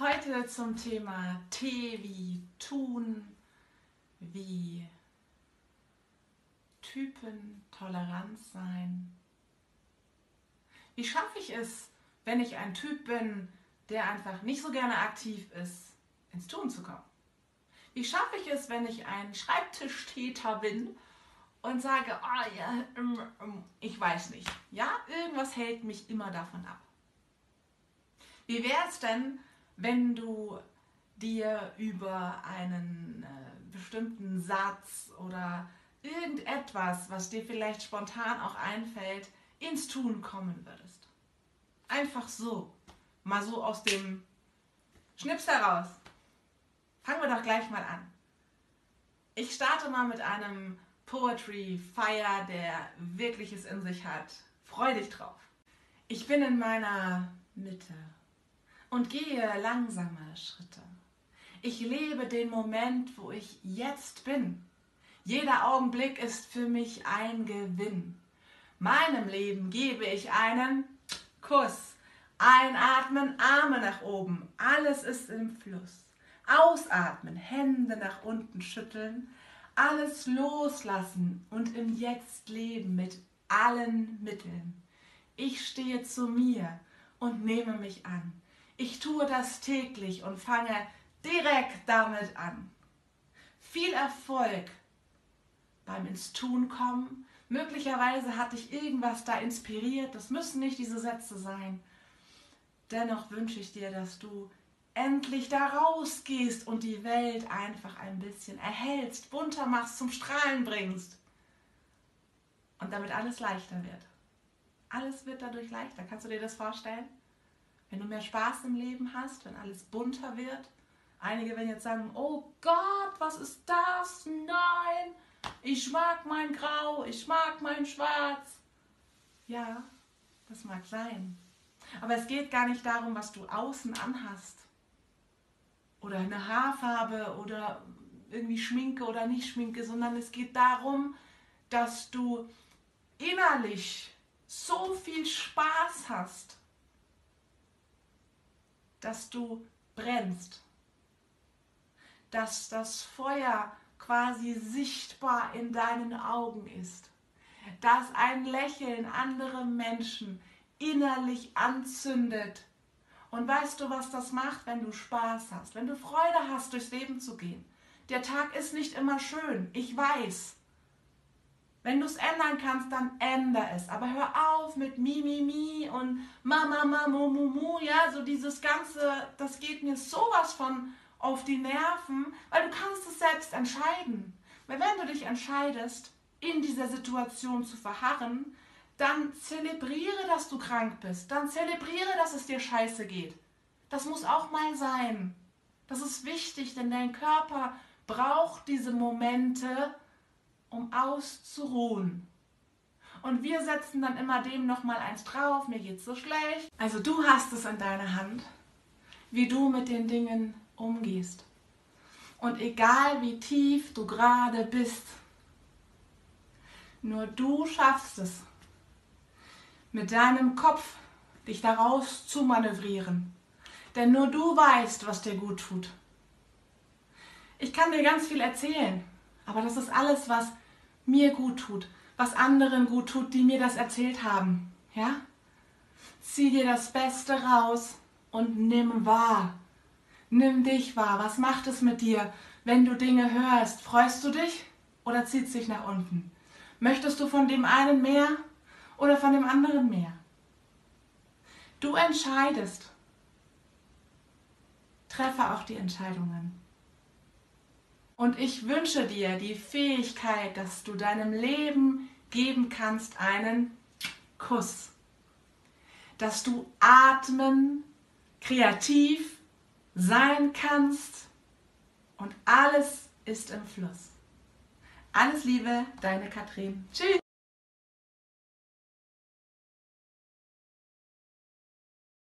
Heute zum Thema T wie tun, wie Typen, Toleranz sein. Wie schaffe ich es, wenn ich ein Typ bin, der einfach nicht so gerne aktiv ist, ins Tun zu kommen? Wie schaffe ich es, wenn ich ein Schreibtischtäter bin und sage, oh ja, ähm, ähm, ich weiß nicht. Ja, irgendwas hält mich immer davon ab. Wie wäre es denn, wenn du dir über einen äh, bestimmten Satz oder irgendetwas, was dir vielleicht spontan auch einfällt, ins Tun kommen würdest. Einfach so. Mal so aus dem Schnips heraus. Fangen wir doch gleich mal an. Ich starte mal mit einem Poetry Fire, der wirkliches in sich hat. Freu dich drauf. Ich bin in meiner Mitte und gehe langsame Schritte. Ich lebe den Moment, wo ich jetzt bin. Jeder Augenblick ist für mich ein Gewinn. Meinem Leben gebe ich einen Kuss. Einatmen, Arme nach oben, alles ist im Fluss. Ausatmen, Hände nach unten schütteln, alles loslassen und im Jetzt leben mit allen Mitteln. Ich stehe zu mir und nehme mich an. Ich tue das täglich und fange direkt damit an. Viel Erfolg beim ins Tun kommen. Möglicherweise hat dich irgendwas da inspiriert. Das müssen nicht diese Sätze sein. Dennoch wünsche ich dir, dass du endlich da rausgehst und die Welt einfach ein bisschen erhältst, bunter machst, zum Strahlen bringst. Und damit alles leichter wird. Alles wird dadurch leichter. Kannst du dir das vorstellen? Wenn du mehr Spaß im Leben hast, wenn alles bunter wird. Einige werden jetzt sagen, oh Gott, was ist das? Nein, ich mag mein Grau, ich mag mein Schwarz. Ja, das mag sein. Aber es geht gar nicht darum, was du außen anhast. Oder eine Haarfarbe oder irgendwie Schminke oder nicht Schminke, sondern es geht darum, dass du innerlich so viel Spaß hast dass du brennst, dass das Feuer quasi sichtbar in deinen Augen ist, dass ein Lächeln andere Menschen innerlich anzündet. Und weißt du, was das macht, wenn du Spaß hast, wenn du Freude hast, durchs Leben zu gehen? Der Tag ist nicht immer schön, ich weiß. Wenn du es ändern kannst, dann änder es. Aber hör auf mit Mi, Mi, Mi und Mama, Mama, Mu, Mu, Mu. Ja, so dieses Ganze, das geht mir sowas von auf die Nerven, weil du kannst es selbst entscheiden. Weil wenn du dich entscheidest, in dieser Situation zu verharren, dann zelebriere, dass du krank bist. Dann zelebriere, dass es dir scheiße geht. Das muss auch mal sein. Das ist wichtig, denn dein Körper braucht diese Momente, um auszuruhen. Und wir setzen dann immer dem nochmal eins drauf, mir geht's so schlecht. Also du hast es in deiner Hand, wie du mit den Dingen umgehst. Und egal wie tief du gerade bist, nur du schaffst es, mit deinem Kopf dich daraus zu manövrieren. Denn nur du weißt, was dir gut tut. Ich kann dir ganz viel erzählen, aber das ist alles, was mir gut tut, was anderen gut tut, die mir das erzählt haben. Ja? Zieh dir das Beste raus und nimm wahr. Nimm dich wahr. Was macht es mit dir, wenn du Dinge hörst? Freust du dich oder zieht es dich nach unten? Möchtest du von dem einen mehr oder von dem anderen mehr? Du entscheidest. Treffe auch die Entscheidungen. Und ich wünsche dir die Fähigkeit, dass du deinem Leben geben kannst einen Kuss. Dass du atmen, kreativ sein kannst und alles ist im Fluss. Alles Liebe, deine Katrin. Tschüss.